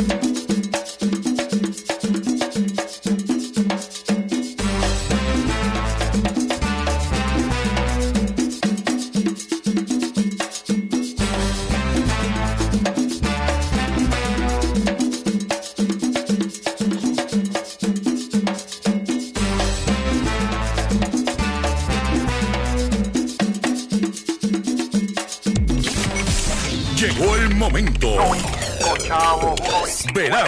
Llegó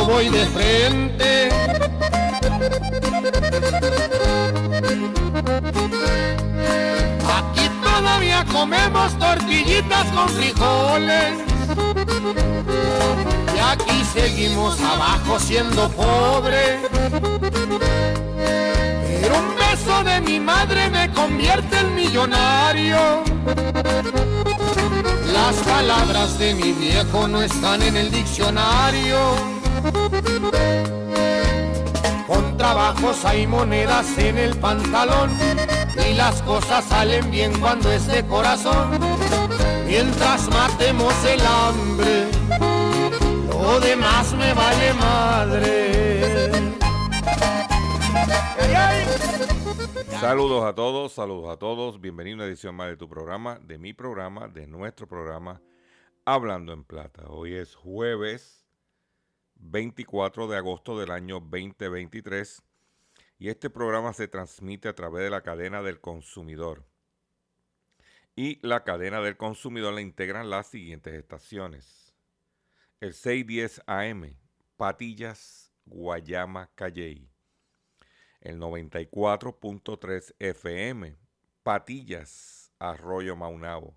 Voy de frente. Aquí todavía comemos tortillitas con frijoles. Y aquí seguimos abajo siendo pobres. Pero un beso de mi madre me convierte en millonario. Las palabras de mi viejo no están en el diccionario. Con trabajos hay monedas en el pantalón y las cosas salen bien cuando es de corazón. Mientras matemos el hambre, lo demás me vale madre. Saludos a todos, saludos a todos. Bienvenido a una edición más de tu programa, de mi programa, de nuestro programa, Hablando en Plata. Hoy es jueves 24 de agosto del año 2023 y este programa se transmite a través de la cadena del consumidor. Y la cadena del consumidor la integran las siguientes estaciones. El 610 AM, Patillas, Guayama, Calley el 94.3 FM, Patillas, Arroyo Maunabo,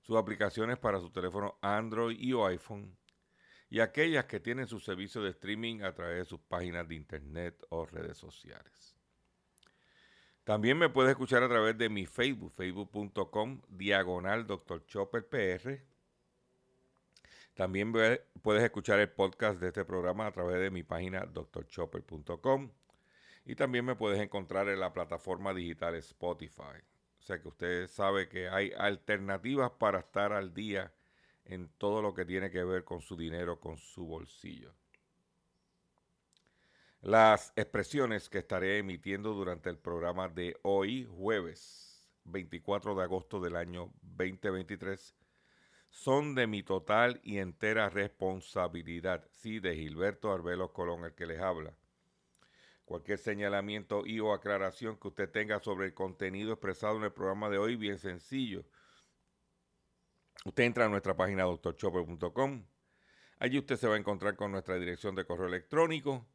sus aplicaciones para su teléfono Android y o iPhone, y aquellas que tienen su servicio de streaming a través de sus páginas de internet o redes sociales. También me puedes escuchar a través de mi Facebook, facebook.com, diagonal Dr. Chopper PR. También puedes escuchar el podcast de este programa a través de mi página drchopper.com. Y también me puedes encontrar en la plataforma digital Spotify. O sea que usted sabe que hay alternativas para estar al día en todo lo que tiene que ver con su dinero, con su bolsillo. Las expresiones que estaré emitiendo durante el programa de hoy, jueves 24 de agosto del año 2023, son de mi total y entera responsabilidad. Sí, de Gilberto Arbelos Colón, el que les habla. Cualquier señalamiento y o aclaración que usted tenga sobre el contenido expresado en el programa de hoy, bien sencillo. Usted entra a nuestra página doctorchopper.com. Allí usted se va a encontrar con nuestra dirección de correo electrónico.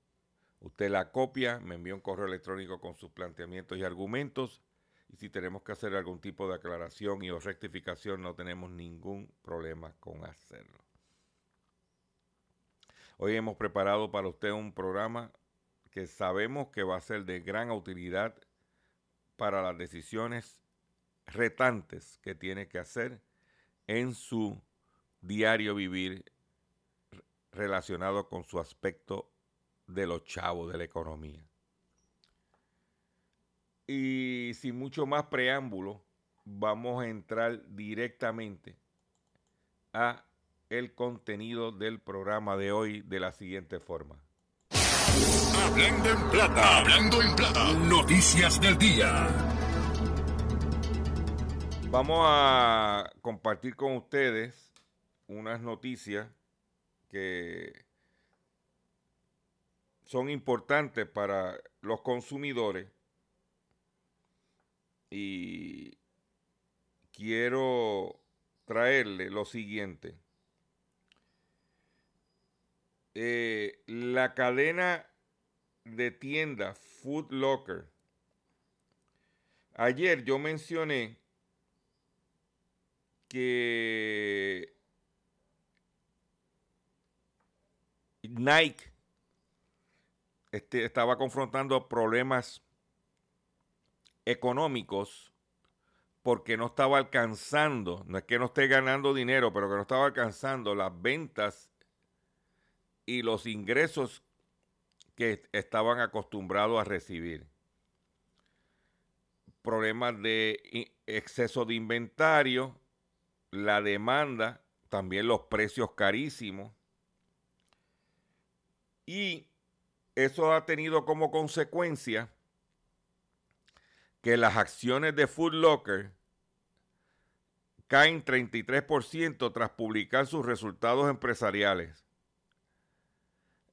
Usted la copia, me envía un correo electrónico con sus planteamientos y argumentos. Y si tenemos que hacer algún tipo de aclaración y o rectificación, no tenemos ningún problema con hacerlo. Hoy hemos preparado para usted un programa que sabemos que va a ser de gran utilidad para las decisiones retantes que tiene que hacer en su diario vivir relacionado con su aspecto de los chavos de la economía. Y sin mucho más preámbulo, vamos a entrar directamente a el contenido del programa de hoy de la siguiente forma. Hablando en plata, hablando en plata, noticias del día. Vamos a compartir con ustedes unas noticias que son importantes para los consumidores y quiero traerle lo siguiente. Eh, la cadena de tienda Food Locker. Ayer yo mencioné que Nike este, estaba confrontando problemas económicos porque no estaba alcanzando, no es que no esté ganando dinero, pero que no estaba alcanzando las ventas y los ingresos que estaban acostumbrados a recibir. Problemas de exceso de inventario, la demanda, también los precios carísimos. Y eso ha tenido como consecuencia que las acciones de Food Locker caen 33% tras publicar sus resultados empresariales.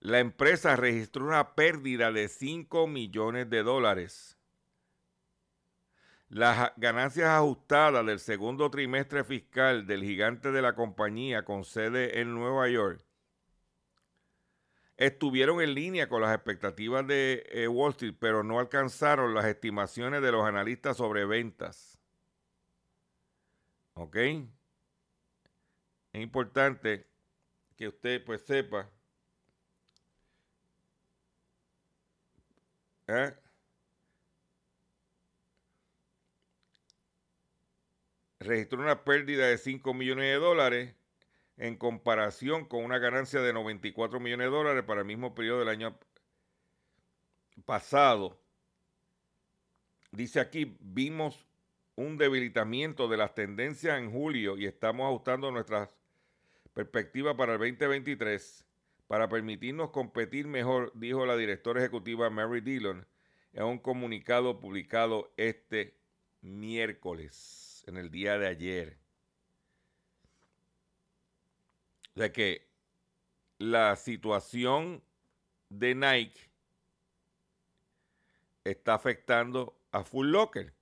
La empresa registró una pérdida de 5 millones de dólares. Las ganancias ajustadas del segundo trimestre fiscal del gigante de la compañía con sede en Nueva York estuvieron en línea con las expectativas de eh, Wall Street, pero no alcanzaron las estimaciones de los analistas sobre ventas. ¿Ok? Es importante que usted pues sepa ¿eh? registró una pérdida de 5 millones de dólares en comparación con una ganancia de 94 millones de dólares para el mismo periodo del año pasado. Dice aquí, vimos un debilitamiento de las tendencias en julio y estamos ajustando nuestras perspectivas para el 2023 para permitirnos competir mejor, dijo la directora ejecutiva Mary Dillon en un comunicado publicado este miércoles, en el día de ayer de que la situación de Nike está afectando a Full Locker.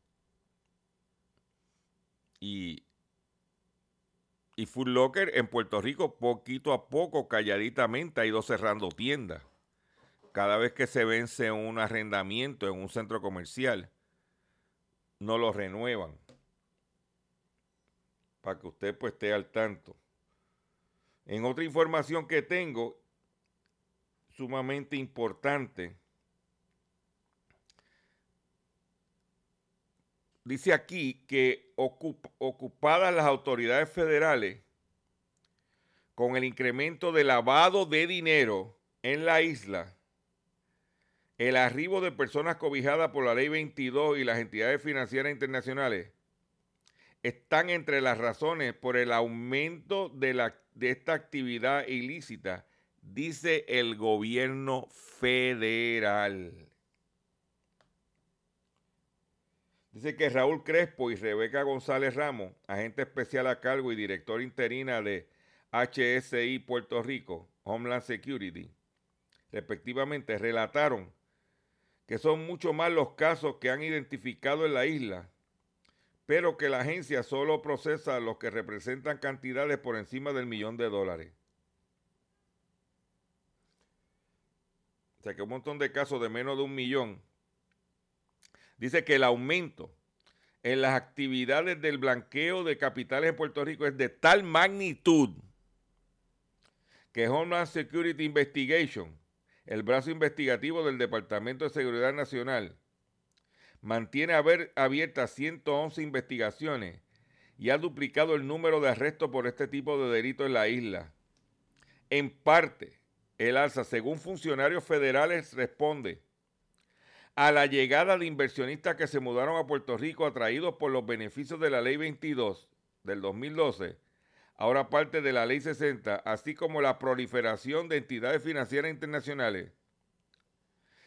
Y, y Full Locker en Puerto Rico poquito a poco, calladitamente, ha ido cerrando tiendas. Cada vez que se vence un arrendamiento en un centro comercial, no lo renuevan. Para que usted pues esté al tanto. En otra información que tengo, sumamente importante, dice aquí que ocupadas las autoridades federales con el incremento de lavado de dinero en la isla, el arribo de personas cobijadas por la ley 22 y las entidades financieras internacionales están entre las razones por el aumento de, la, de esta actividad ilícita, dice el gobierno federal. Dice que Raúl Crespo y Rebeca González Ramos, agente especial a cargo y director interina de HSI Puerto Rico, Homeland Security, respectivamente, relataron que son mucho más los casos que han identificado en la isla pero que la agencia solo procesa los que representan cantidades por encima del millón de dólares. O sea que un montón de casos de menos de un millón. Dice que el aumento en las actividades del blanqueo de capitales en Puerto Rico es de tal magnitud que Homeland Security Investigation, el brazo investigativo del Departamento de Seguridad Nacional, mantiene abiertas 111 investigaciones y ha duplicado el número de arrestos por este tipo de delitos en la isla. En parte, el alza, según funcionarios federales, responde a la llegada de inversionistas que se mudaron a Puerto Rico atraídos por los beneficios de la Ley 22 del 2012, ahora parte de la Ley 60, así como la proliferación de entidades financieras internacionales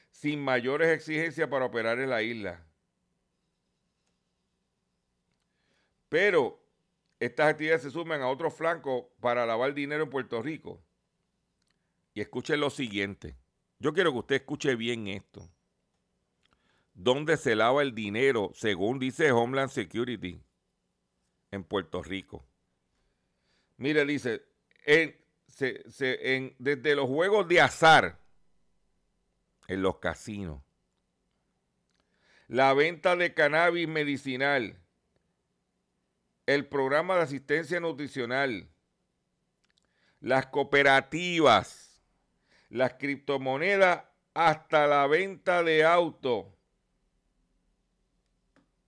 sin mayores exigencias para operar en la isla. Pero estas actividades se suman a otros flancos para lavar dinero en Puerto Rico. Y escuchen lo siguiente. Yo quiero que usted escuche bien esto. ¿Dónde se lava el dinero, según dice Homeland Security, en Puerto Rico? Mire, dice, desde los juegos de azar, en los casinos, la venta de cannabis medicinal, el programa de asistencia nutricional, las cooperativas, las criptomonedas, hasta la venta de autos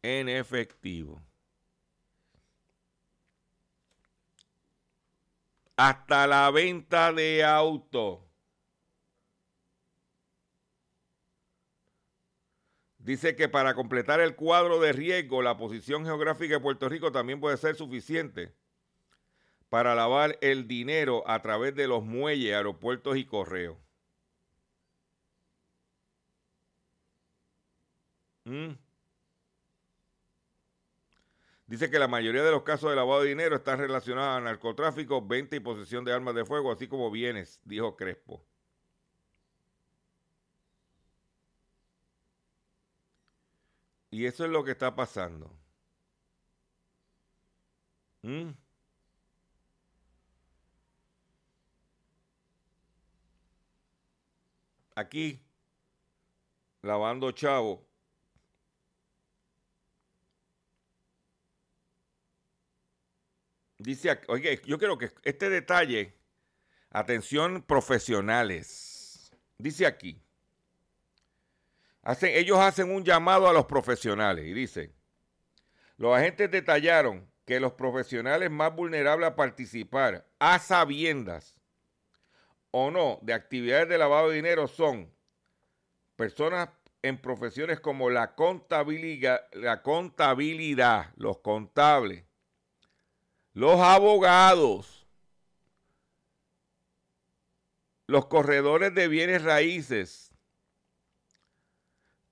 en efectivo. Hasta la venta de autos. Dice que para completar el cuadro de riesgo, la posición geográfica de Puerto Rico también puede ser suficiente para lavar el dinero a través de los muelles, aeropuertos y correos. ¿Mm? Dice que la mayoría de los casos de lavado de dinero están relacionados a narcotráfico, venta y posesión de armas de fuego, así como bienes, dijo Crespo. Y eso es lo que está pasando. ¿Mm? Aquí, lavando chavo, Dice, oye, yo quiero que este detalle, atención profesionales, dice aquí, hacen, ellos hacen un llamado a los profesionales y dicen, los agentes detallaron que los profesionales más vulnerables a participar a sabiendas o no de actividades de lavado de dinero son personas en profesiones como la contabilidad los contables, los abogados, los corredores de bienes raíces,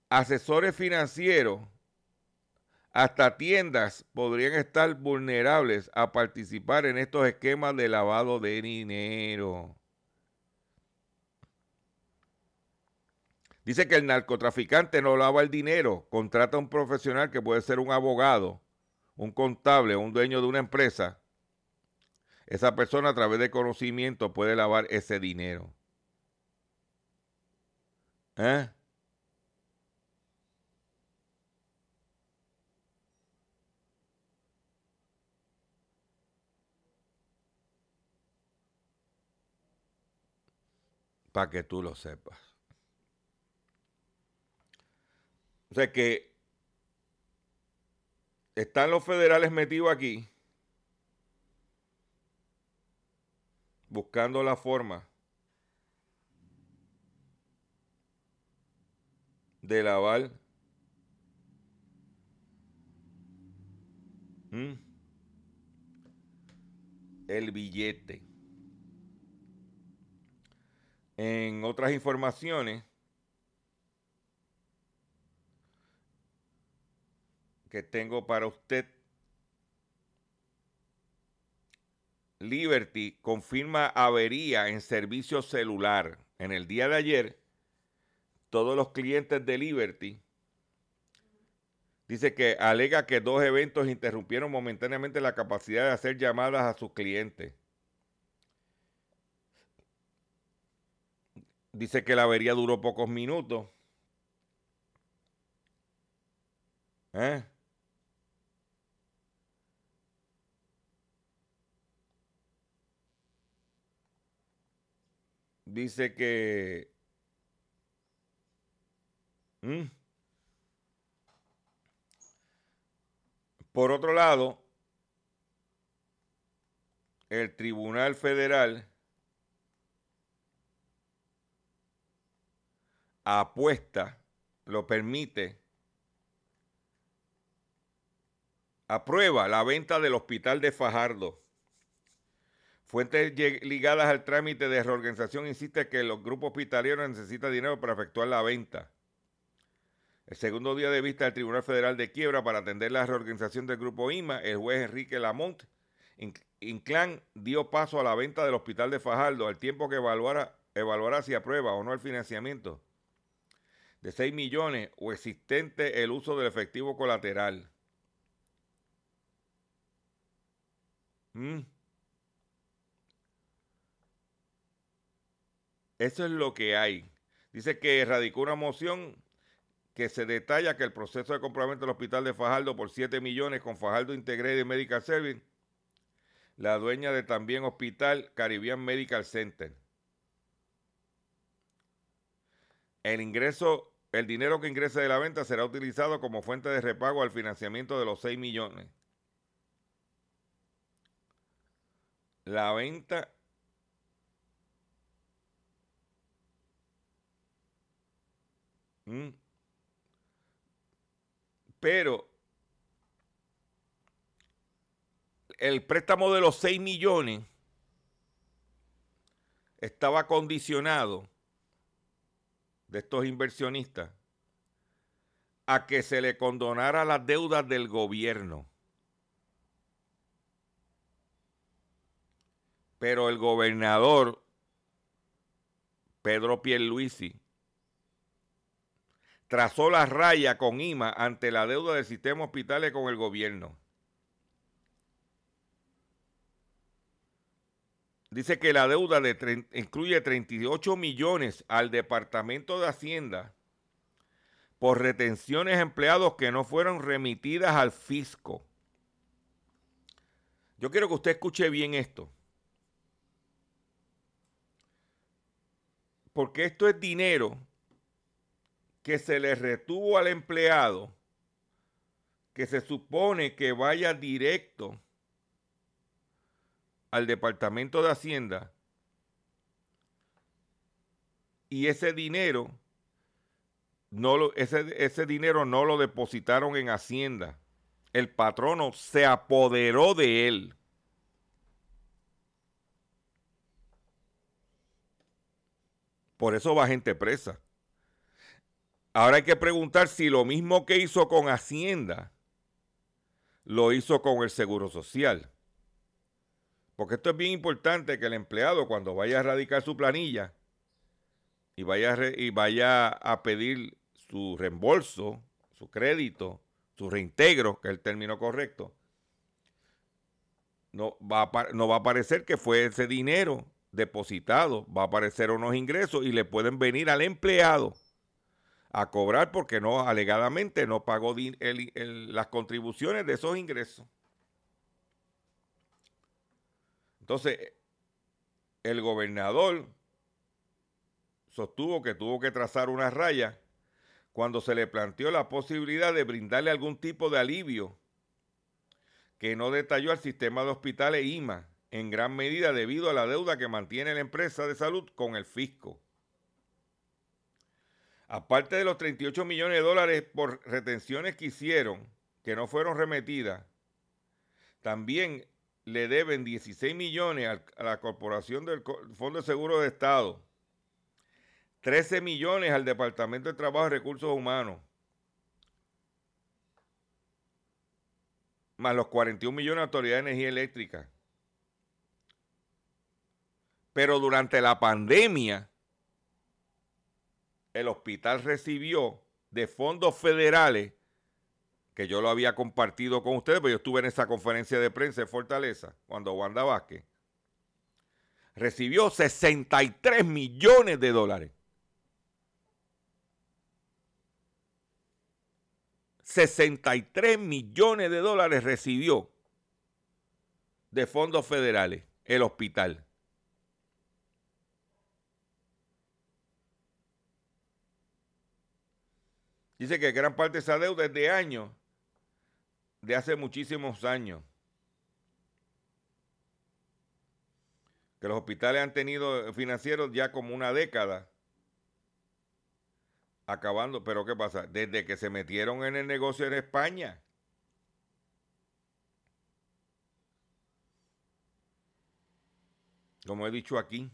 asesores financieros, hasta tiendas podrían estar vulnerables a participar en estos esquemas de lavado de dinero. Dice que el narcotraficante no lava el dinero, contrata a un profesional que puede ser un abogado un contable o un dueño de una empresa, esa persona a través de conocimiento puede lavar ese dinero. ¿Eh? Para que tú lo sepas. O sea que están los federales metidos aquí buscando la forma de lavar el billete. En otras informaciones, que tengo para usted. Liberty confirma avería en servicio celular. En el día de ayer, todos los clientes de Liberty dice que alega que dos eventos interrumpieron momentáneamente la capacidad de hacer llamadas a sus clientes. Dice que la avería duró pocos minutos. ¿Eh? Dice que... ¿Mm? Por otro lado, el Tribunal Federal apuesta, lo permite, aprueba la venta del hospital de Fajardo Fuentes ligadas al trámite de reorganización insisten que los grupos hospitalarios necesitan dinero para efectuar la venta. El segundo día de vista del Tribunal Federal de Quiebra para atender la reorganización del grupo IMA, el juez Enrique Lamont Inclán dio paso a la venta del hospital de Fajardo al tiempo que evaluara, si aprueba o no el financiamiento de 6 millones o existente el uso del efectivo colateral. Mm. Eso es lo que hay. Dice que radicó una moción que se detalla que el proceso de compraventa del hospital de Fajardo por 7 millones con Fajardo Integrated Medical Service, la dueña de también Hospital Caribbean Medical Center. El ingreso, el dinero que ingrese de la venta será utilizado como fuente de repago al financiamiento de los 6 millones. La venta Mm. Pero el préstamo de los 6 millones estaba condicionado de estos inversionistas a que se le condonara las deudas del gobierno. Pero el gobernador Pedro Pierluisi trazó la raya con IMA ante la deuda del sistema hospitales con el gobierno. Dice que la deuda de incluye 38 millones al Departamento de Hacienda por retenciones empleados que no fueron remitidas al fisco. Yo quiero que usted escuche bien esto. Porque esto es dinero que se le retuvo al empleado, que se supone que vaya directo al Departamento de Hacienda, y ese dinero no lo, ese, ese dinero no lo depositaron en Hacienda. El patrono se apoderó de él. Por eso va gente presa. Ahora hay que preguntar si lo mismo que hizo con Hacienda, lo hizo con el Seguro Social. Porque esto es bien importante que el empleado cuando vaya a radicar su planilla y vaya, y vaya a pedir su reembolso, su crédito, su reintegro, que es el término correcto, no va, a, no va a aparecer que fue ese dinero depositado, va a aparecer unos ingresos y le pueden venir al empleado a cobrar porque no, alegadamente no pagó las contribuciones de esos ingresos. Entonces, el gobernador sostuvo que tuvo que trazar una raya cuando se le planteó la posibilidad de brindarle algún tipo de alivio que no detalló al sistema de hospitales IMA en gran medida debido a la deuda que mantiene la empresa de salud con el fisco. Aparte de los 38 millones de dólares por retenciones que hicieron, que no fueron remetidas, también le deben 16 millones a la Corporación del Fondo de Seguro de Estado, 13 millones al Departamento de Trabajo y Recursos Humanos, más los 41 millones a la Autoridad de Energía Eléctrica. Pero durante la pandemia, el hospital recibió de fondos federales, que yo lo había compartido con ustedes, pero yo estuve en esa conferencia de prensa de Fortaleza, cuando Wanda Vázquez, recibió 63 millones de dólares. 63 millones de dólares recibió de fondos federales el hospital. Dice que gran parte de esa deuda es de años, de hace muchísimos años. Que los hospitales han tenido financieros ya como una década. Acabando, pero ¿qué pasa? Desde que se metieron en el negocio en España. como he dicho aquí.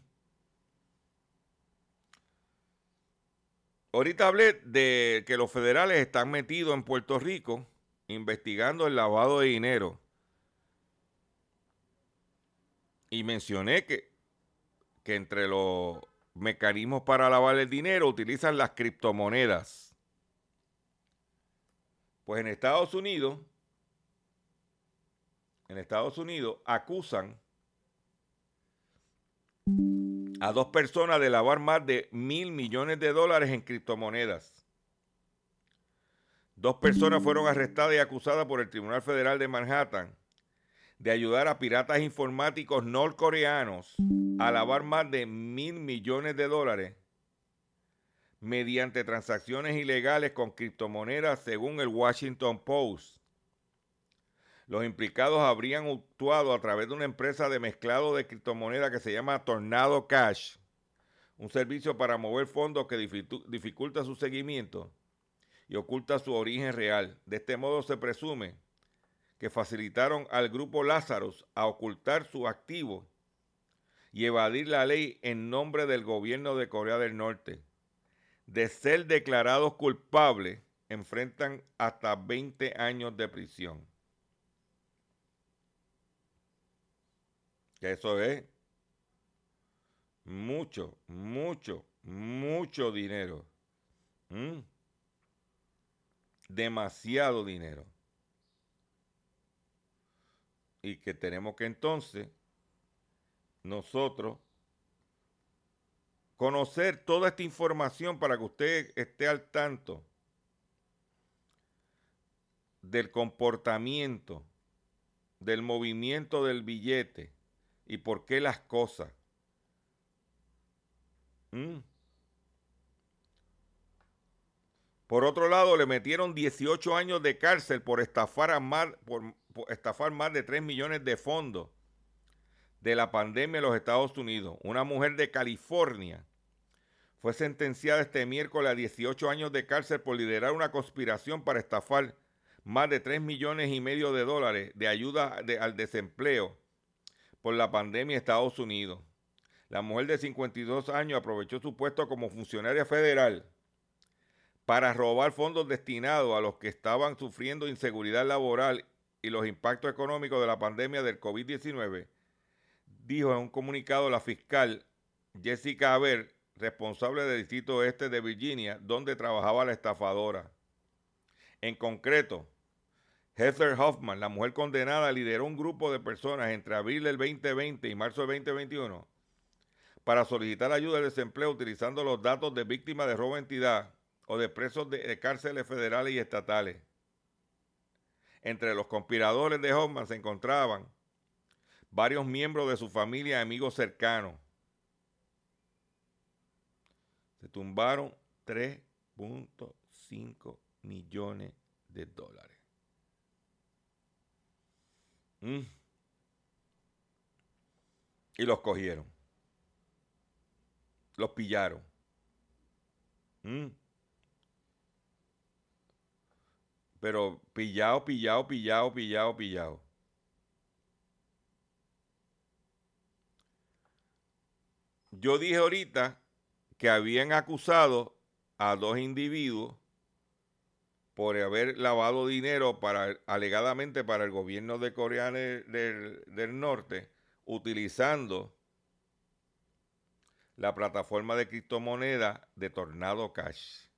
Ahorita hablé de que los federales están metidos en Puerto Rico investigando el lavado de dinero. Y mencioné que, que entre los mecanismos para lavar el dinero utilizan las criptomonedas. Pues en Estados Unidos, en Estados Unidos acusan a dos personas de lavar más de mil millones de dólares en criptomonedas. Dos personas fueron arrestadas y acusadas por el Tribunal Federal de Manhattan de ayudar a piratas informáticos norcoreanos a lavar más de mil millones de dólares mediante transacciones ilegales con criptomonedas según el Washington Post. Los implicados habrían actuado a través de una empresa de mezclado de criptomonedas que se llama Tornado Cash, un servicio para mover fondos que dificulta su seguimiento y oculta su origen real. De este modo se presume que facilitaron al grupo Lazarus a ocultar su activo y evadir la ley en nombre del gobierno de Corea del Norte. De ser declarados culpables, enfrentan hasta 20 años de prisión. Que eso es mucho, mucho, mucho dinero. Demasiado dinero. Y que tenemos que entonces nosotros conocer toda esta información para que usted esté al tanto del comportamiento, del movimiento del billete y por qué las cosas. Mm. Por otro lado, le metieron 18 años de cárcel por estafar, a más, por, estafar más de 3 millones de fondos de la pandemia en los Estados Unidos. Una mujer de California fue sentenciada este miércoles a 18 años de cárcel por liderar una conspiración para estafar más de 3 millones y medio de dólares de ayuda al desempleo por la pandemia en Estados Unidos. La mujer de 52 años aprovechó su puesto como funcionaria federal para robar fondos destinados a los que estaban sufriendo inseguridad laboral y los impactos económicos de la pandemia del COVID-19, dijo en un comunicado la fiscal Jessica Aber, responsable del Distrito Este de Virginia, donde trabajaba la estafadora. En concreto, Heather Hoffman, la mujer condenada, lideró un grupo de personas entre abril del 2020 y marzo del 2021 para solicitar ayuda al desempleo utilizando los datos de víctimas de robo de entidad o de presos de, cárceles federales y estatales. Entre los conspiradores de Hoffman se encontraban varios miembros de su familia y amigos cercanos. Se tumbaron 3.5 millones de dólares. Mm. Y los cogieron. Los pillaron. Mm. Pero pillado, pillado, pillado, pillado, pillado. Yo dije ahorita que habían acusado a dos individuos por haber lavado dinero para alegadamente para el gobierno de Corea del, Norte utilizando la plataforma de criptomoneda de Tornado Cash.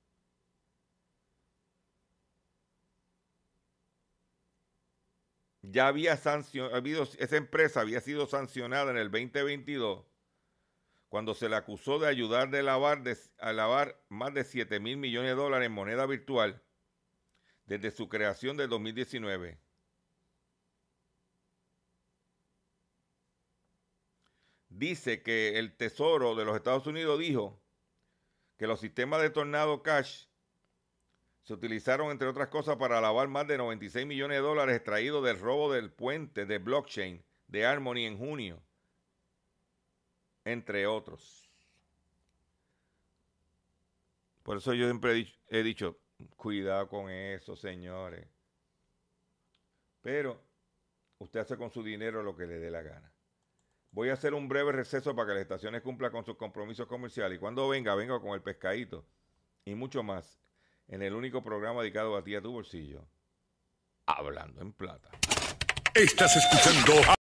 Ya había sancionado, esa empresa había sido sancionada en el 2022 cuando se le acusó de ayudar de lavar, a lavar más de 7 mil millones de dólares en moneda virtual desde su creación de 2019. Dice que el Tesoro de los Estados Unidos dijo que los sistemas de Tornado Cash se utilizaron, entre otras cosas, para lavar más de 96 millones de dólares extraídos del robo del puente de blockchain de Harmony en junio, entre otros. Por eso yo siempre he dicho, Cuidado con eso, señores. Pero usted hace con su dinero lo que le dé la gana. Voy a hacer un breve receso para que las estaciones cumplan con sus compromisos comerciales. Y cuando venga, venga con el pescadito y mucho más en el único programa dedicado a ti a tu bolsillo. Hablando en plata. Estás escuchando.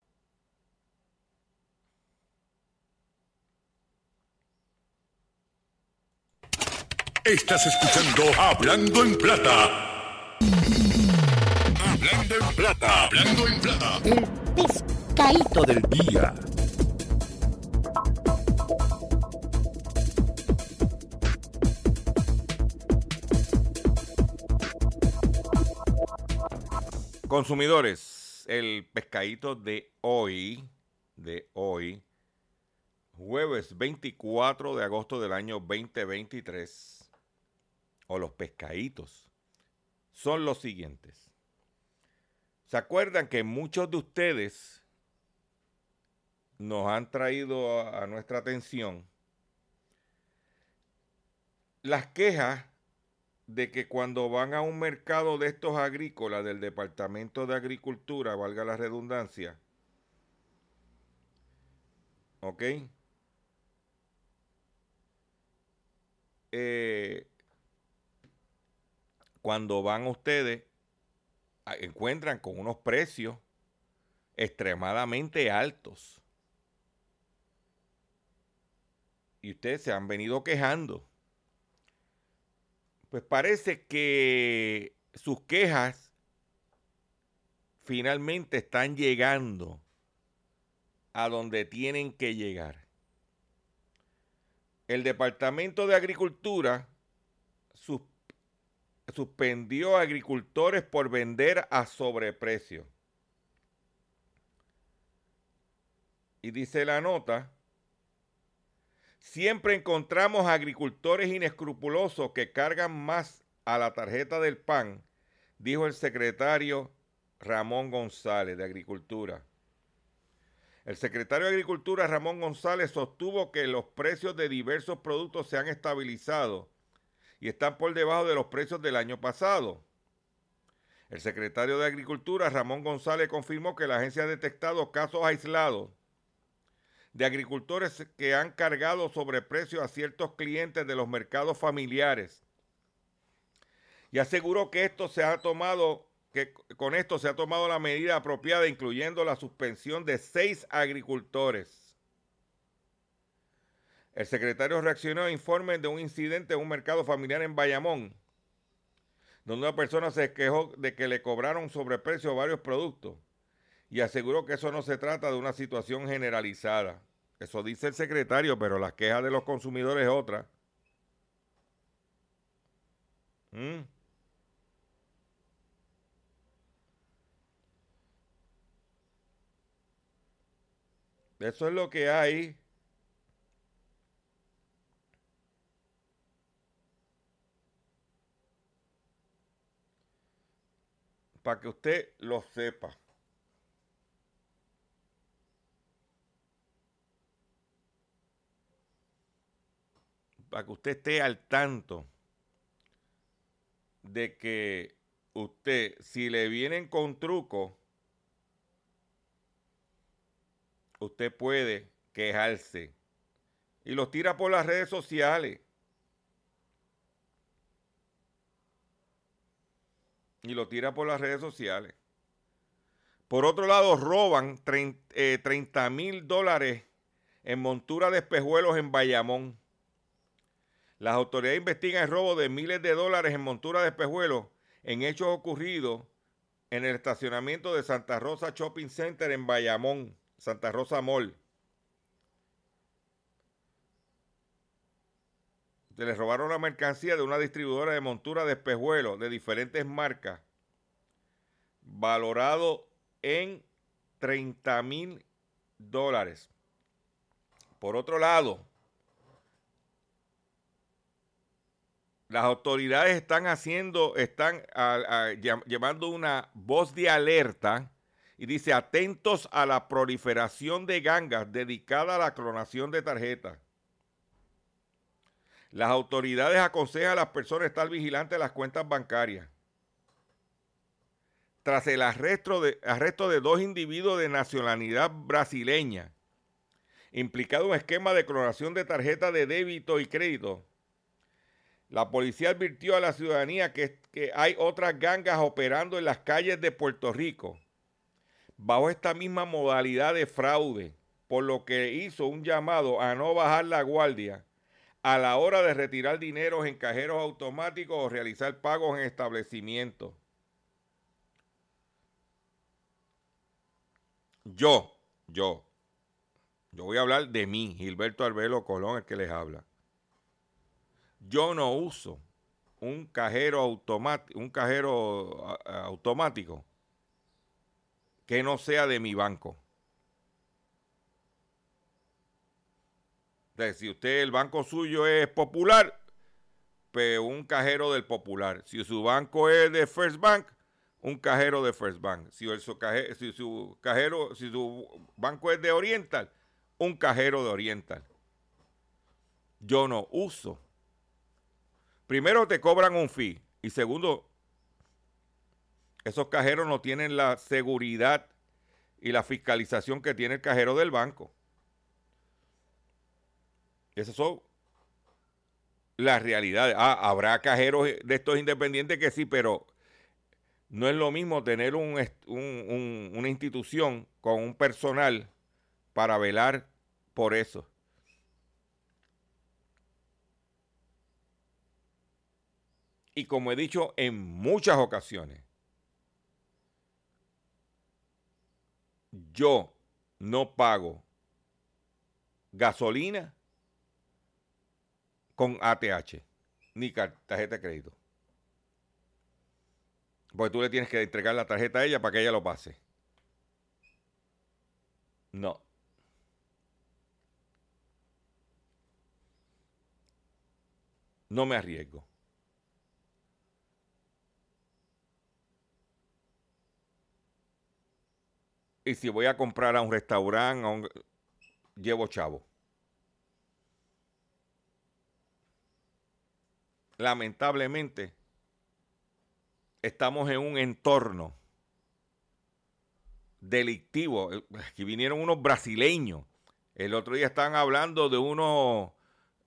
Estás escuchando Hablando en Plata. Hablando en Plata. Hablando en Plata. El pescadito del día. Consumidores, el pescadito de hoy, de hoy, jueves 24 de agosto del año 2023, o los pescaditos, son los siguientes. ¿Se acuerdan que muchos de ustedes nos han traído a, nuestra atención las quejas de que cuando van a un mercado de estos agrícolas del Departamento de Agricultura, valga la redundancia, ¿ok? Eh, cuando van ustedes, encuentran con unos precios extremadamente altos. Y ustedes se han venido quejando. Pues parece que sus quejas finalmente están llegando a donde tienen que llegar. El Departamento de Agricultura sus- suspendió a agricultores por vender a sobreprecio. Y dice la nota, Siempre encontramos agricultores inescrupulosos que cargan más a la tarjeta del pan, dijo el secretario Ramón González de Agricultura. El secretario de Agricultura Ramón González sostuvo que los precios de diversos productos se han estabilizado y están por debajo de los precios del año pasado. El secretario de Agricultura Ramón González confirmó que la agencia ha detectado casos aislados de agricultores que han cargado sobreprecio a ciertos clientes de los mercados familiares. Y aseguró que esto se ha tomado, que con esto se ha tomado la medida apropiada, incluyendo la suspensión de seis agricultores. El secretario reaccionó a informes de un incidente en un mercado familiar en Bayamón, donde una persona se quejó de que le cobraron sobreprecio varios productos y aseguró que eso no se trata de una situación generalizada. Eso dice el secretario, pero las quejas de los consumidores es otra. ¿Mm? Eso es lo que hay. Para que usted lo sepa. para que usted esté al tanto de que usted, si le vienen con truco, usted puede quejarse y los tira por las redes sociales. Y lo tira por las redes sociales. Por otro lado, roban 30 mil dólares en montura de espejuelos en Bayamón. Las autoridades investigan el robo de miles de dólares en montura de espejuelos en hechos ocurridos en el estacionamiento de Santa Rosa Shopping Center en Bayamón, Santa Rosa Mall. Se les robaron la mercancía de una distribuidora de montura de espejuelos de diferentes marcas, valorado en 30 mil dólares. Por otro lado, las autoridades están haciendo, están llevando una voz de alerta y dice atentos a la proliferación de gangas dedicada a la clonación de tarjetas. Las autoridades aconsejan a las personas estar vigilantes de las cuentas bancarias. Tras el arresto de, arresto de dos individuos de nacionalidad brasileña implicado en un esquema de clonación de tarjetas de débito y crédito. La policía advirtió a la ciudadanía que, que hay otras gangas operando en las calles de Puerto Rico bajo esta misma modalidad de fraude, por lo que hizo un llamado a no bajar la guardia a la hora de retirar dinero en cajeros automáticos o realizar pagos en establecimientos. Yo, yo, yo voy a hablar de mí, Gilberto Arbelo Colón, el que les habla. Yo no uso un cajero un cajero automático que no sea de mi banco. Si usted, el banco suyo es popular, pues un cajero del popular. Si su banco es de First Bank, un cajero de First Bank. Si su, cajero, si su cajero, si su banco es de Oriental, un cajero de Oriental. Yo no uso. Primero te cobran un fee y segundo, esos cajeros no tienen la seguridad y la fiscalización que tiene el cajero del banco. Esas son las realidades. Ah, habrá cajeros de estos independientes que sí, pero no es lo mismo tener una institución con un personal para velar por eso. Y como he dicho en muchas ocasiones, yo no pago gasolina con ATH ni tarjeta de crédito. Porque tú le tienes que entregar la tarjeta a ella para que ella lo pase. No. No me arriesgo. Y si voy a comprar a un restaurante, llevo chavo. Lamentablemente, estamos en un entorno delictivo. Aquí vinieron unos brasileños. El otro día estaban hablando de unos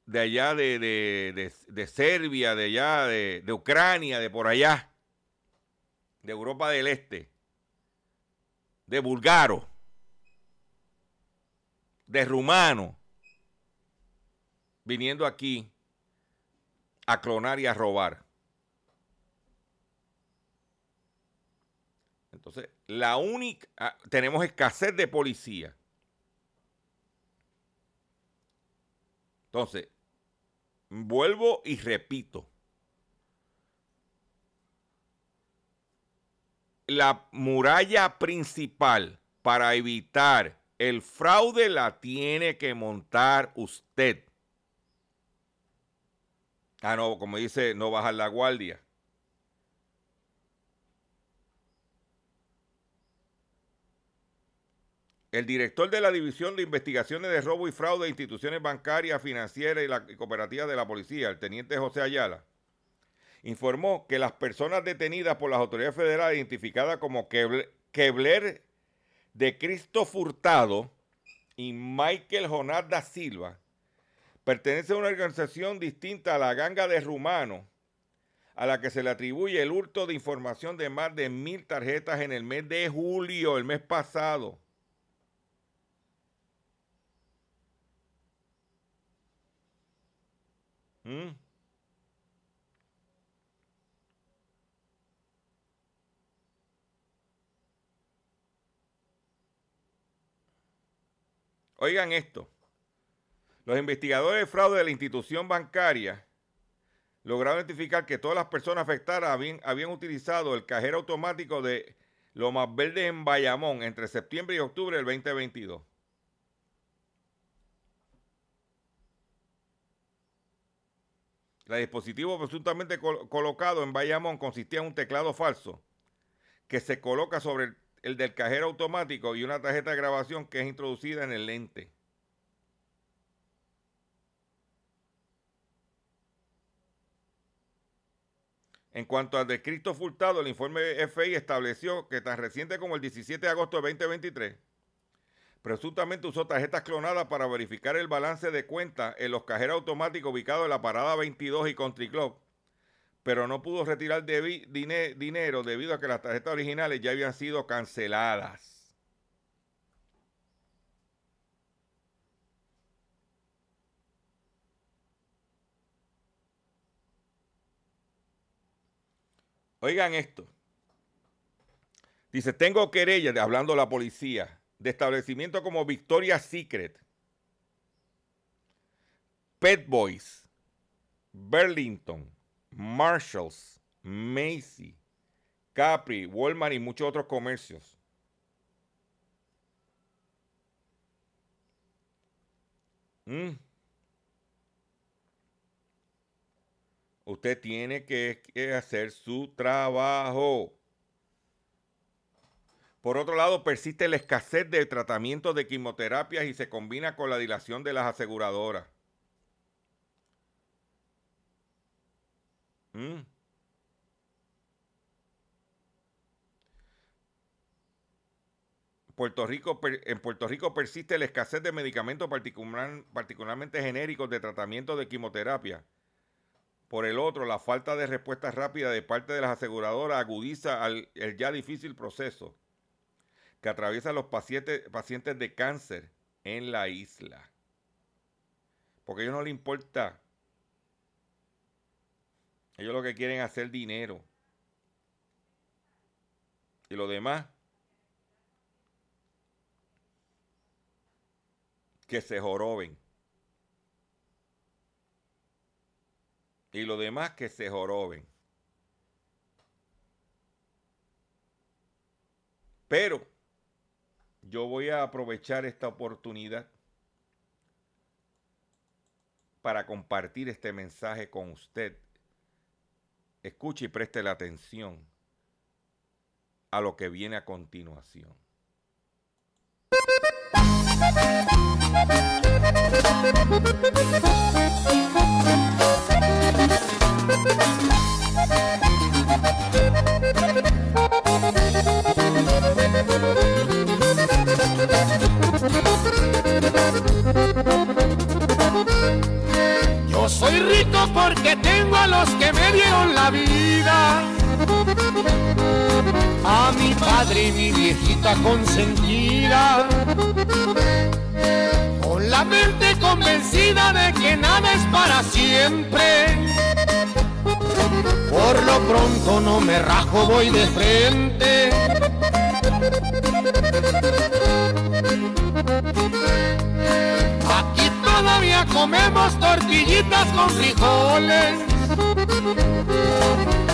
de allá de, de, Serbia, de allá de, de Ucrania, de por allá, de Europa del Este de búlgaro, de rumano, viniendo aquí a clonar y a robar. Entonces, la única, ah, tenemos escasez de policía. Entonces, vuelvo y repito, la muralla principal para evitar el fraude la tiene que montar usted. Ah, no, como dice, no bajar la guardia. El director de la División de Investigaciones de Robo y Fraude de Instituciones Bancarias, Financieras y, la, Cooperativas de la Policía, el teniente José Ayala, informó que las personas detenidas por las autoridades federales identificadas como Kebler de Cristo Furtado y Michael Jonás da Silva pertenecen a una organización distinta a la ganga de Rumano, a la que se le atribuye el hurto de información de más de mil tarjetas en el mes de julio, el mes pasado. ¿Mm? Oigan esto. Los investigadores de fraude de la institución bancaria lograron identificar que todas las personas afectadas habían, utilizado el cajero automático de Lomas Verdes en Bayamón entre septiembre y octubre del 2022. El dispositivo presuntamente colocado en Bayamón consistía en un teclado falso que se coloca sobre el el del cajero automático y una tarjeta de grabación que es introducida en el lente. En cuanto al de Cristo Furtado, el informe FI estableció que tan reciente como el 17 de agosto de 2023, presuntamente usó tarjetas clonadas para verificar el balance de cuenta en los cajeros automáticos ubicados en la parada 22 y Country Club, pero no pudo retirar dinero debido a que las tarjetas originales ya habían sido canceladas. Oigan esto. Dice, tengo querella, hablando la policía, de establecimiento como Victoria Secret, Pet Boys, Burlington, Marshalls, Macy, Capri, Walmart y muchos otros comercios. Mm. Usted tiene que hacer su trabajo. Por otro lado, persiste la escasez de tratamientos de quimioterapias y se combina con la dilación de las aseguradoras. Mm. Puerto Rico, en Puerto Rico persiste la escasez de medicamentos particularmente genéricos de tratamiento de quimioterapia por el otro, la falta de respuesta rápida de parte de las aseguradoras agudiza el ya difícil proceso que atraviesan los pacientes, pacientes de cáncer en la isla. Porque a ellos no les importa. Ellos lo que quieren es hacer dinero. Y lo demás, que se joroben. Y lo demás que se joroben. Pero yo voy a aprovechar esta oportunidad para compartir este mensaje con usted. Escuche y preste la atención a lo que viene a continuación. Padre y mi viejita consentida. Con la mente convencida de que nada es para siempre. Por lo pronto no me rajo, voy de frente. Aquí todavía comemos tortillitas con frijoles.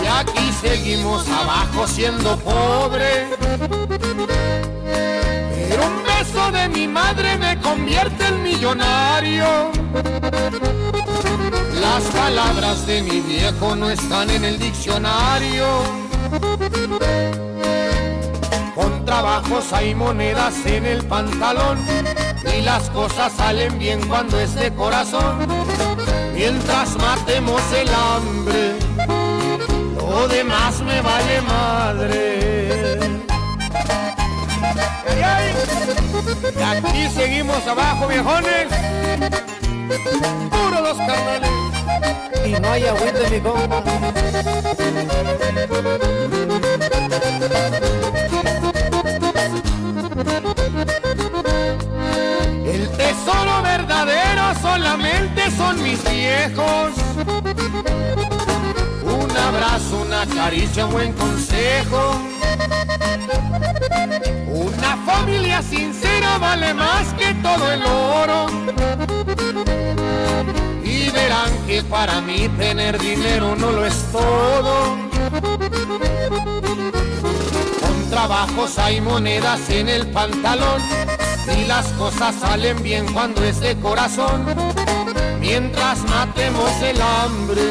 Aquí seguimos abajo siendo pobres. Pero un beso de mi madre me convierte en millonario. Las palabras de mi viejo no están en el diccionario. Con trabajos hay monedas en el pantalón y las cosas salen bien cuando es de corazón. Mientras matemos el hambre, lo demás me vale madre. Y aquí seguimos abajo, viejones. Puro los carnales. Y no hay agüita, mi compa. El tesoro verdadero solamente son mis viejos. Abrazo, una caricia, un buen consejo. Una familia sincera vale más que todo el oro. Y verán que para mí tener dinero no lo es todo trabajos hay monedas en el pantalón y las cosas salen bien cuando es de corazón. Mientras matemos el hambre,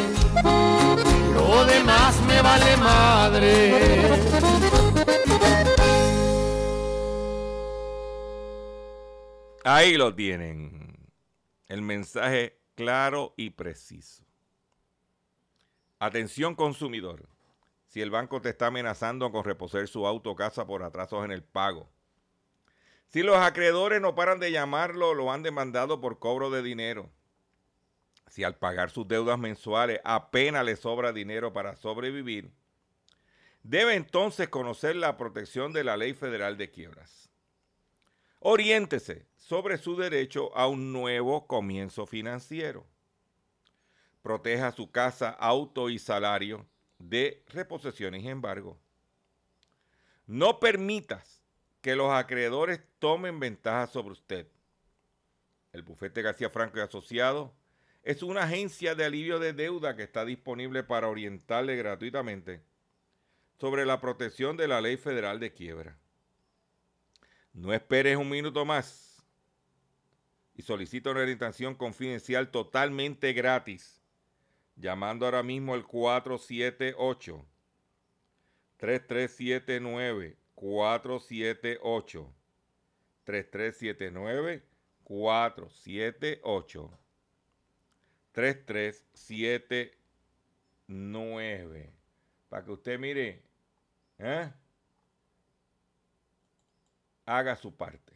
lo demás me vale madre. Ahí lo tienen. El mensaje claro y preciso. Atención consumidor si el banco te está amenazando con reposer su auto o casa por atrasos en el pago. Si los acreedores no paran de llamarlo, lo han demandado por cobro de dinero. Si al pagar sus deudas mensuales apenas le sobra dinero para sobrevivir, debe entonces conocer la protección de la ley federal de quiebras. Oriéntese sobre su derecho a un nuevo comienzo financiero. Proteja su casa, auto y salario de reposiciones y embargo. No permitas que los acreedores tomen ventaja sobre usted. El bufete García Franco y Asociados es una agencia de alivio de deuda que está disponible para orientarle gratuitamente sobre la protección de la ley federal de quiebra. No esperes un minuto más y solicita una orientación confidencial totalmente gratis llamando ahora mismo al 478 3379 478 3379 478 3379 para que usted mire ¿eh? haga su parte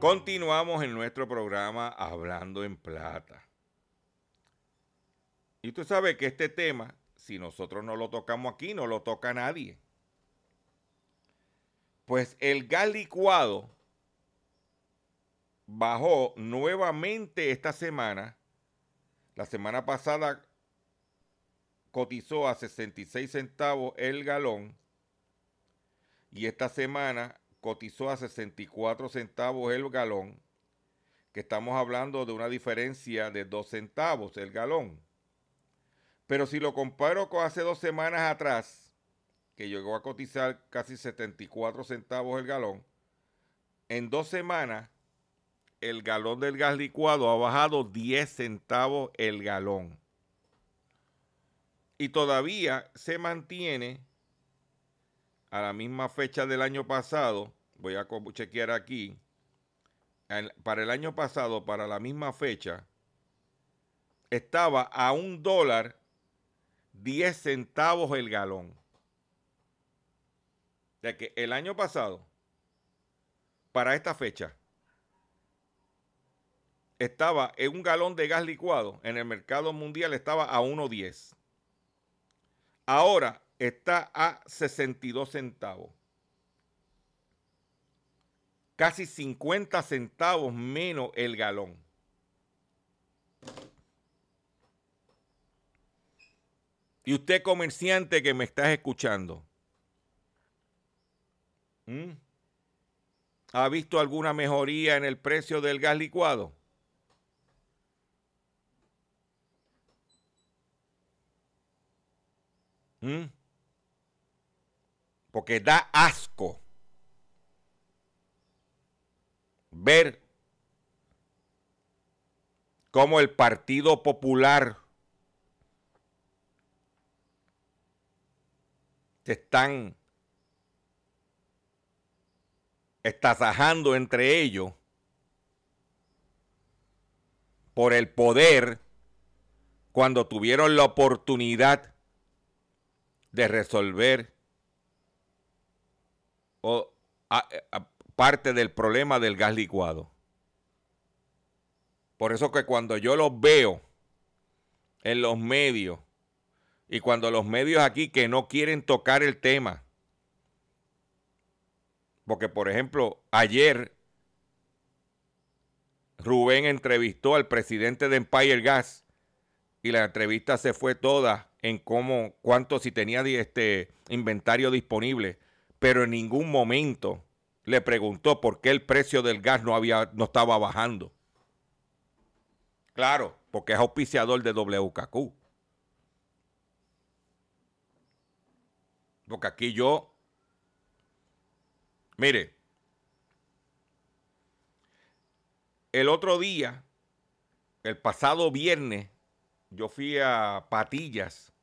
Continuamos en nuestro programa Hablando en Plata. Y tú sabes que este tema, si nosotros no lo tocamos aquí, no lo toca nadie. Pues el gas licuado bajó nuevamente esta semana. La semana pasada cotizó a 66 centavos el galón. Y esta semana cotizó a 64 centavos el galón, que estamos hablando de una diferencia de 2 centavos el galón. Pero si lo comparo con hace dos semanas atrás, que llegó a cotizar casi 74 centavos el galón, en dos semanas el galón del gas licuado ha bajado 10 centavos el galón. Y todavía se mantiene a la misma fecha del año pasado, voy a chequear aquí, para el año pasado, para la misma fecha, estaba a un dólar 10 centavos el galón. De que el año pasado, para esta fecha, estaba en un galón de gas licuado en el mercado mundial estaba a 1.10. Ahora está a 62 centavos. Casi 50 centavos menos el galón. Y usted comerciante que me estás escuchando, ¿ha visto alguna mejoría en el precio del gas licuado? ¿Mm? Porque da asco ver cómo el Partido Popular se están estasajando entre ellos por el poder cuando tuvieron la oportunidad de resolver o parte del problema del gas licuado. Por eso que cuando yo los veo en los medios y cuando los medios aquí que no quieren tocar el tema, porque por ejemplo ayer Rubén entrevistó al presidente de Empire Gas y la entrevista se fue toda en cómo, cuánto, si tenía este inventario disponible pero en ningún momento le preguntó por qué el precio del gas no, había, no estaba bajando. Claro, porque es auspiciador de WKQ. Porque aquí yo, mire, El otro día, el pasado viernes, yo fui a Patillas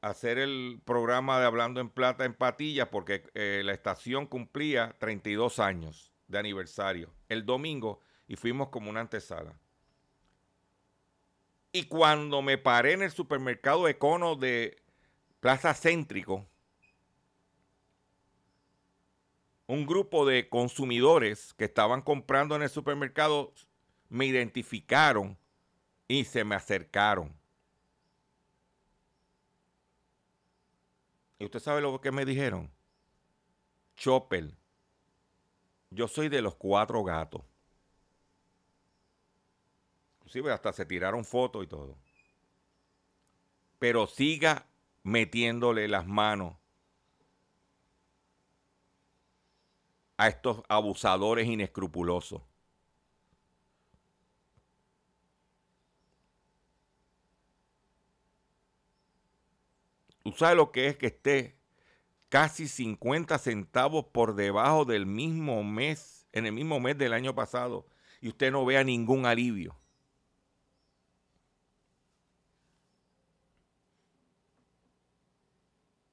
hacer el programa de Hablando en Plata en Patillas porque eh, la estación cumplía 32 años de aniversario el domingo y fuimos como una antesala. Y cuando me paré en el supermercado Econo de Plaza Céntrico, un grupo de consumidores que estaban comprando en el supermercado me identificaron y se me acercaron. ¿Y usted sabe lo que me dijeron? Chopper, yo soy de los cuatro gatos. Inclusive hasta se tiraron fotos y todo. Pero siga metiéndole las manos a estos abusadores inescrupulosos. ¿Tú lo que es que esté casi 50 centavos por debajo del mismo mes, en el mismo mes del año pasado, y usted no vea ningún alivio?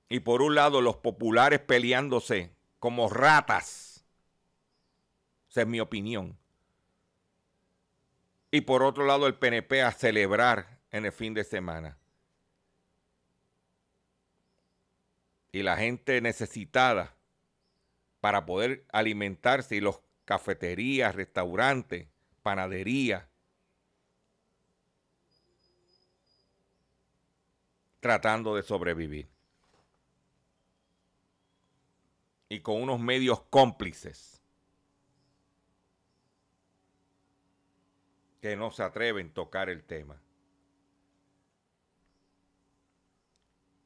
Y por un lado, los populares peleándose como ratas. Esa es mi opinión. Y por otro lado, el PNP a celebrar en el fin de semana. Y la gente necesitada para poder alimentarse y los cafeterías, restaurantes, panaderías, tratando de sobrevivir. y con unos medios cómplices que no se atreven a tocar el tema.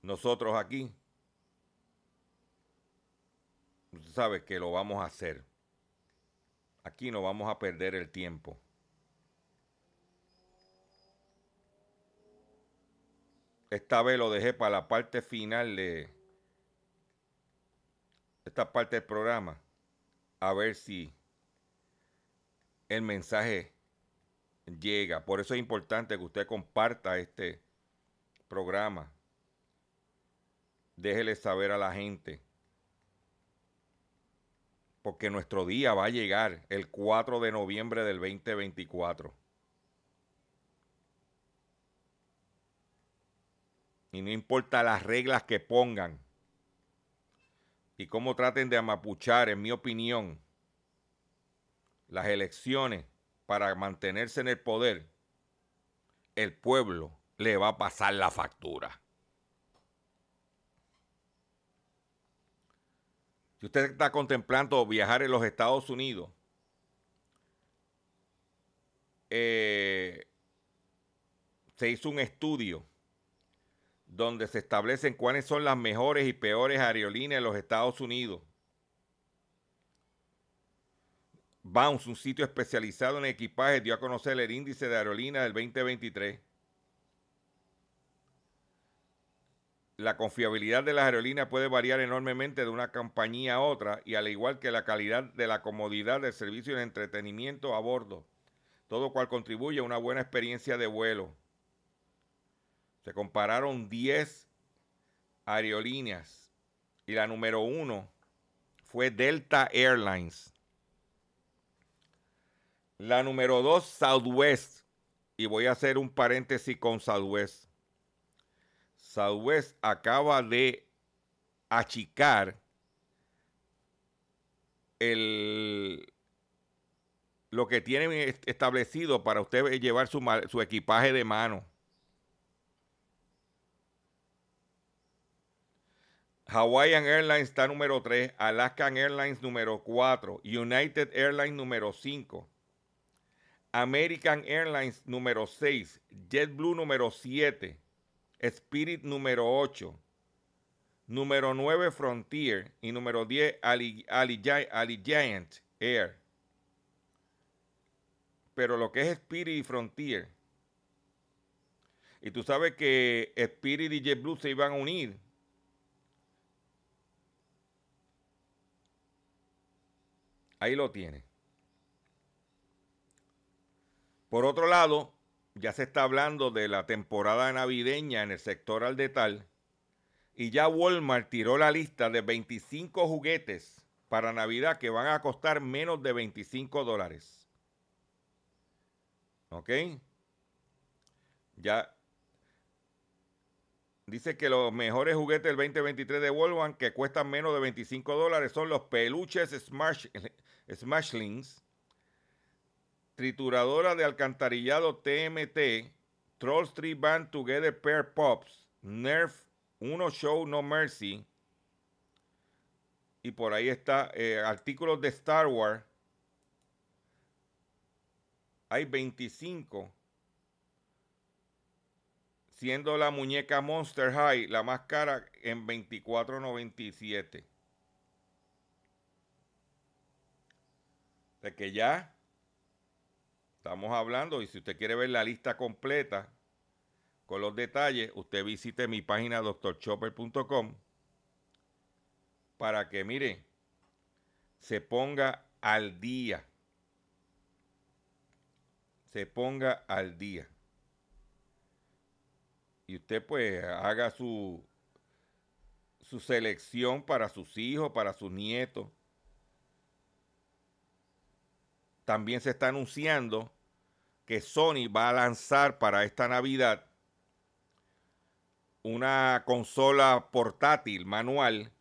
Nosotros aquí, usted sabe que lo vamos a hacer. Aquí no vamos a perder el tiempo. Esta vez lo dejé para la parte final de, esta parte del programa a ver si el mensaje llega. Por eso es importante que usted comparta este programa. Déjele saber a la gente. Porque nuestro día va a llegar el 4 de noviembre del 2024. Y no importa las reglas que pongan y cómo traten de amapuchar, en mi opinión, las elecciones para mantenerse en el poder, el pueblo le va a pasar la factura. Si usted está contemplando viajar en los Estados Unidos, eh, se hizo un estudio donde se establecen cuáles son las mejores y peores aerolíneas en los Estados Unidos. Bounce, un sitio especializado en equipaje, dio a conocer el índice de aerolíneas del 2023. La confiabilidad de las aerolíneas puede variar enormemente de una compañía a otra y al igual que la calidad de la comodidad del servicio de entretenimiento a bordo, todo cual contribuye a una buena experiencia de vuelo. Se compararon 10 aerolíneas y la número uno fue Delta Airlines. La número dos, Southwest. Y voy a hacer un paréntesis con Southwest. Southwest acaba de achicar el, lo que tienen establecido para usted llevar su, su equipaje de mano. Hawaiian Airlines está número 3, Alaskan Airlines número 4, United Airlines número 5, American Airlines número 6, JetBlue número 7, Spirit número 8, número 9 Frontier y número 10 Allegiant Air. Pero lo que es Spirit y Frontier, y tú sabes que Spirit y JetBlue se iban a unir Ahí lo tiene. Por otro lado, ya se está hablando de la temporada navideña en el sector al detal y ya Walmart tiró la lista de 25 juguetes para Navidad que van a costar menos de 25 dólares. ¿Ok? Ya dice que los mejores juguetes del 2023 de Walmart que cuestan menos de 25 dólares son los peluches Smash, Smashlings trituradora de alcantarillado TMT, Troll Street Band Together Pair Pops, Nerf, Uno Show No Mercy. Y por ahí está eh, artículos de Star Wars. Hay 25. Siendo la muñeca Monster High la más cara en 24.97. De que ya Estamos hablando y si usted quiere ver la lista completa con los detalles, usted visite mi página doctorchopper.com para que, mire, se ponga al día. Se ponga al día. Y usted pues haga su, su selección para sus hijos, para sus nietos también se está anunciando que Sony va a lanzar para esta Navidad una consola portátil manual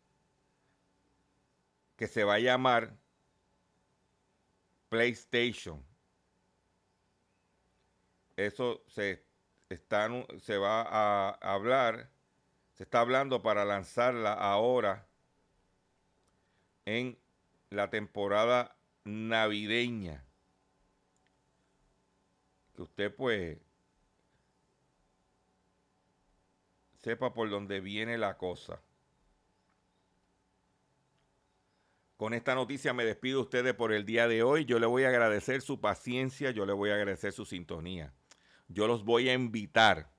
que se va a llamar PlayStation. Eso se, está, se va a hablar, se está hablando para lanzarla ahora en la temporada navideña. Que usted pues sepa por dónde viene la cosa. Con esta noticia me despido de ustedes por el día de hoy. Yo le voy a agradecer su paciencia, yo le voy a agradecer su sintonía. Yo los voy a invitar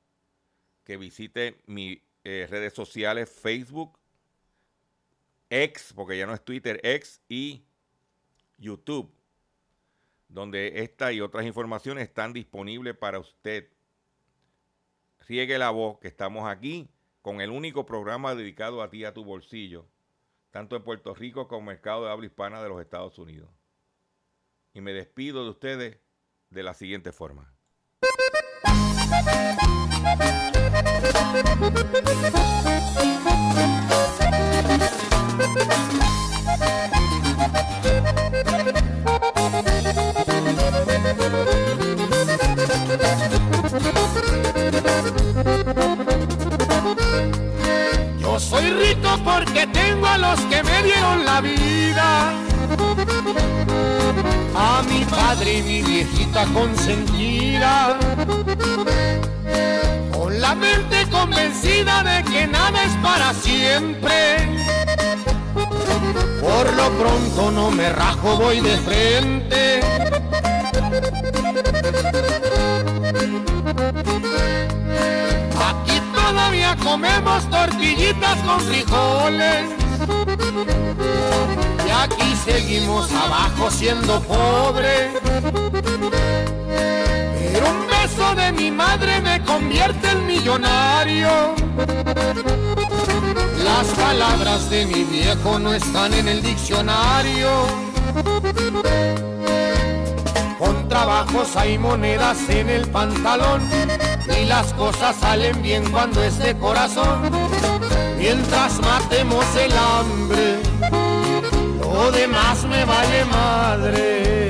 que visite mis eh, redes sociales Facebook, X, porque ya no es Twitter, X y YouTube, donde esta y otras informaciones están disponibles para usted. Riegue la voz que estamos aquí con el único programa dedicado a ti, a tu bolsillo, tanto en Puerto Rico como en el mercado de habla hispana de los Estados Unidos. Y me despido de ustedes de la siguiente forma. Porque tengo a los que me dieron la vida. A mi padre y mi viejita consentida. Con la mente convencida de que nada es para siempre. Por lo pronto no me rajo, voy de frente. Comemos tortillitas con frijoles. Y aquí seguimos abajo siendo pobres. Pero un beso de mi madre me convierte en millonario. Las palabras de mi viejo no están en el diccionario. Con trabajos hay monedas en el pantalón y las cosas salen bien cuando es de corazón. Mientras matemos el hambre, lo demás me vale madre.